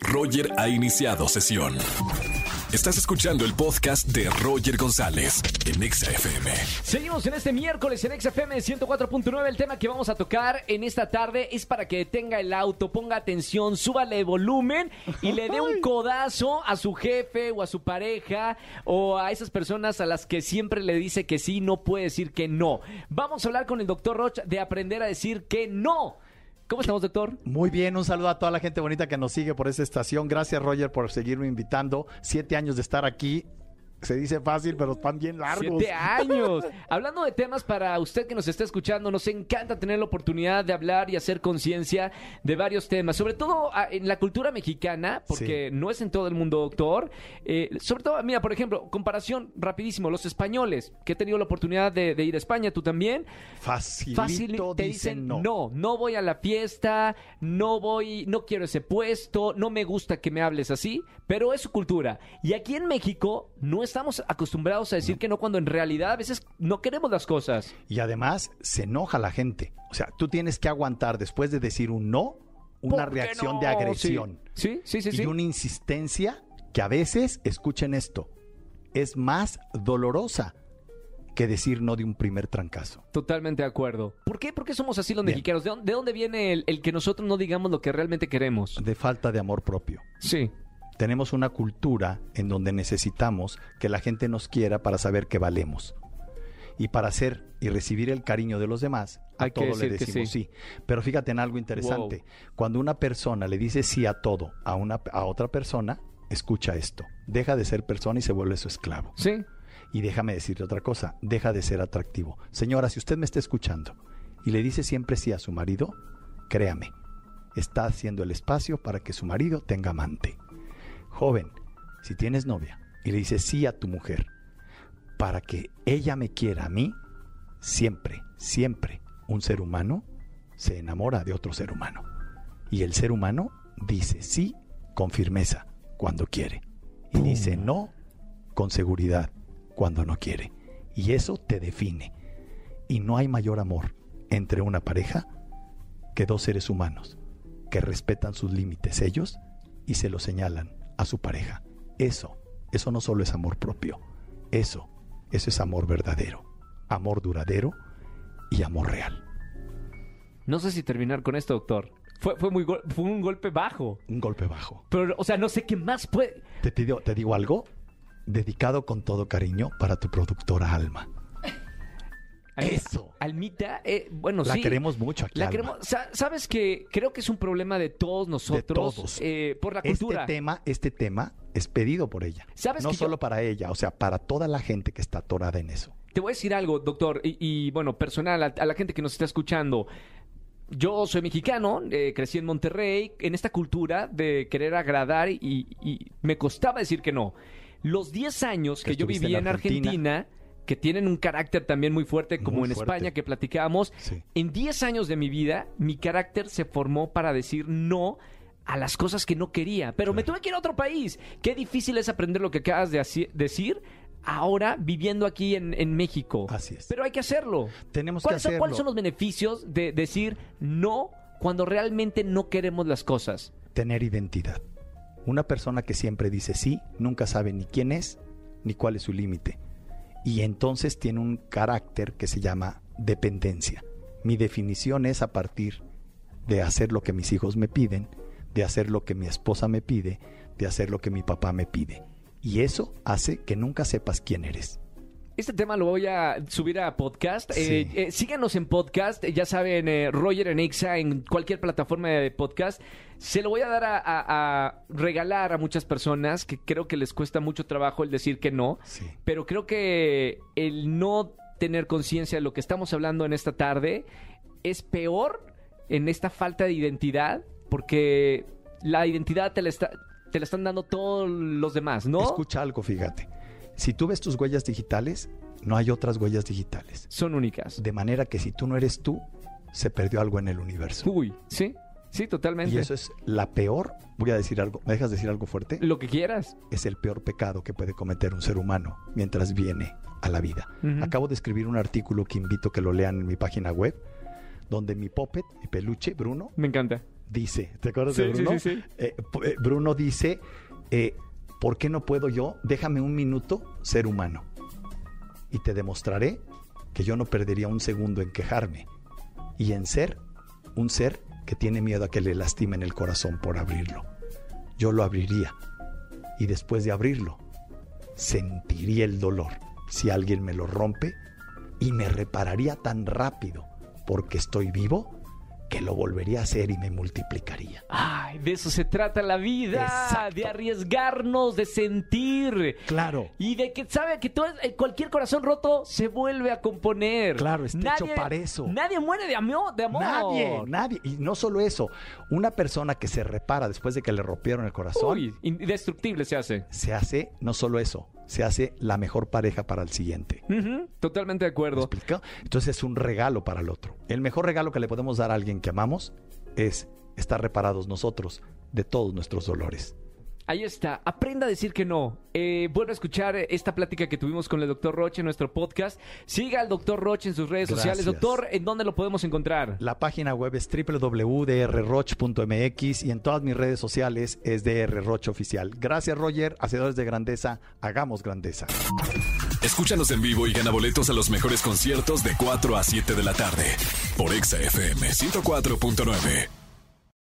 Roger ha iniciado sesión. Estás escuchando el podcast de Roger González en Exa FM. Seguimos en este miércoles en XFM 104.9. El tema que vamos a tocar en esta tarde es para que detenga el auto, ponga atención, súbale volumen y le dé un codazo a su jefe o a su pareja o a esas personas a las que siempre le dice que sí, no puede decir que no. Vamos a hablar con el doctor Roch de aprender a decir que no. ¿Cómo estamos, doctor? Muy bien, un saludo a toda la gente bonita que nos sigue por esta estación. Gracias, Roger, por seguirme invitando. Siete años de estar aquí. Se dice fácil, pero están bien largos. Siete años. Hablando de temas para usted que nos está escuchando, nos encanta tener la oportunidad de hablar y hacer conciencia de varios temas, sobre todo ah, en la cultura mexicana, porque Sí. no es en todo el mundo, doctor. Eh, sobre todo, mira, por ejemplo, comparación rapidísimo, los españoles, que he tenido la oportunidad de, de ir a España, tú también. Facilito Fácil, te dicen no. no. no, voy a la fiesta, no voy, no quiero ese puesto, no me gusta que me hables así, pero es su cultura. Y aquí en México no estamos acostumbrados a decir que no cuando en realidad a veces no queremos las cosas. Y además se enoja la gente. O sea, tú tienes que aguantar después de decir un no, una ¿Por qué reacción no? de agresión. Sí, sí, sí, sí. y una insistencia que a veces, escuchen esto, es más dolorosa que decir no de un primer trancazo. Totalmente de acuerdo. ¿Por qué? ¿Por qué somos así los Bien. mexicanos? ¿De dónde, de dónde viene el, el que nosotros no digamos lo que realmente queremos? De falta de amor propio. Sí. Tenemos una cultura en donde necesitamos que la gente nos quiera para saber que valemos. Y para hacer y recibir el cariño de los demás, a Hay todo le decir decimos sí. sí. Pero fíjate en algo interesante. Cuando una persona le dice sí a todo a, una, a otra persona, escucha esto. Deja de ser persona y se vuelve su esclavo. Sí. Y déjame decirte otra cosa, deja de ser atractivo. Señora, si usted me está escuchando y le dice siempre sí a su marido, créame, está haciendo el espacio para que su marido tenga amante. Joven, si tienes novia y le dices sí a tu mujer para que ella me quiera a mí, siempre, siempre un ser humano se enamora de otro ser humano. Y el ser humano dice sí con firmeza cuando quiere. Y dice no con seguridad cuando no quiere. Y eso te define. Y no hay mayor amor entre una pareja que dos seres humanos que respetan sus límites ellos y se lo señalan a su pareja. Eso, eso no solo es amor propio. Eso, eso es amor verdadero. Amor duradero y amor real. No sé si terminar con esto, doctor. Fue, fue, muy gol- fue un golpe bajo. Un golpe bajo. Pero, o sea, no sé qué más puede... Te, pido- te digo algo dedicado con todo cariño para tu productora Alma. Eso. Almita, eh, bueno, La sí. queremos mucho aquí. La queremos, sa- sabes que creo que es un problema de todos nosotros, todos. eh, por la Este cultura. tema, este tema es pedido por ella. ¿Sabes no que yo- solo para ella, o sea, para toda la gente que está atorada en eso. Te voy a decir algo, doctor, y, y, bueno, personal, a, a la gente que nos está escuchando. Yo soy mexicano, eh, crecí en Monterrey, en esta cultura de querer agradar y, y me costaba decir que no. Los 10 años que, Que yo viví en en Argentina, que tienen un carácter también muy fuerte, como Muy en fuerte. España que platicábamos, Sí. en 10 años de mi vida, mi carácter se formó para decir no a las cosas que no quería. Pero me tuve que ir a otro país. Qué difícil es aprender lo que acabas de decir ahora viviendo aquí en, en México. Así es. Pero hay que hacerlo. Tenemos que ¿Cuáles son, hacerlo. ¿Cuáles son los beneficios de decir no cuando realmente no queremos las cosas? Tener identidad. Una persona que siempre dice sí, nunca sabe ni quién es, ni cuál es su límite. Y entonces tiene un carácter que se llama dependencia. Mi definición es a partir de hacer lo que mis hijos me piden, de hacer lo que mi esposa me pide, de hacer lo que mi papá me pide. Y eso hace que nunca sepas quién eres. Este tema lo voy a subir a podcast. Sí. Eh, eh, síganos en podcast. Ya saben, eh, Roger en Exa, en cualquier plataforma de podcast. Se lo voy a dar a, a- a regalar a muchas personas que creo que les cuesta mucho trabajo el decir que no. Sí. Pero creo que el no tener conciencia de lo que estamos hablando en esta tarde es peor en esta falta de identidad porque la identidad te la, está, te la están dando todos los demás, ¿no? Escucha algo, fíjate. Si tú ves tus huellas digitales, no hay otras huellas digitales. Son únicas. De manera que si tú no eres tú, se perdió algo en el universo. Uy, sí, sí, totalmente. Y eso es la peor, voy a decir algo, ¿me dejas decir algo fuerte? Lo que quieras. Es el peor pecado que puede cometer un ser humano mientras viene a la vida. Acabo de escribir un artículo que invito que lo lean en mi página web, donde mi puppet, mi peluche, Bruno, Me encanta. dice, ¿te acuerdas Sí, de sí, Bruno? sí, sí. Eh, p- eh, Bruno dice, eh, ¿por qué no puedo yo? Déjame un minuto ser humano y te demostraré que yo no perdería un segundo en quejarme y en ser un ser que tiene miedo a que le lastimen el corazón por abrirlo. Yo lo abriría y después de abrirlo sentiría el dolor si alguien me lo rompe y me repararía tan rápido porque estoy vivo que lo volvería a hacer y me multiplicaría. Ay, de eso se trata la vida, Exacto. de arriesgarnos, de sentir. Claro. Y de que sabe que todo, eh, cualquier corazón roto se vuelve a componer. Claro, está hecho para eso. Nadie muere de amor. De amor. Nadie, nadie. Y no solo eso, una persona que se repara después de que le rompieron el corazón, Uy, indestructible se hace. se hace no solo eso, se hace la mejor pareja para el siguiente. Ujú, totalmente de ¿Me acuerdo. explico? Entonces es un regalo para el otro. El mejor regalo que le podemos dar a alguien que amamos es estar reparados nosotros de todos nuestros dolores. Ahí está, aprenda a decir que no. Eh, vuelve a escuchar esta plática que tuvimos con el doctor Roche en nuestro podcast. Siga al doctor Roche en sus redes sociales. Doctor, ¿en dónde lo podemos encontrar? La página web es www.drroch.mx y en todas mis redes sociales es drroch oficial. Gracias Roger, hacedores de grandeza, hagamos grandeza. Escúchanos en vivo y gana boletos a los mejores conciertos de 4 a 7 de la tarde por Exa FM 104.9.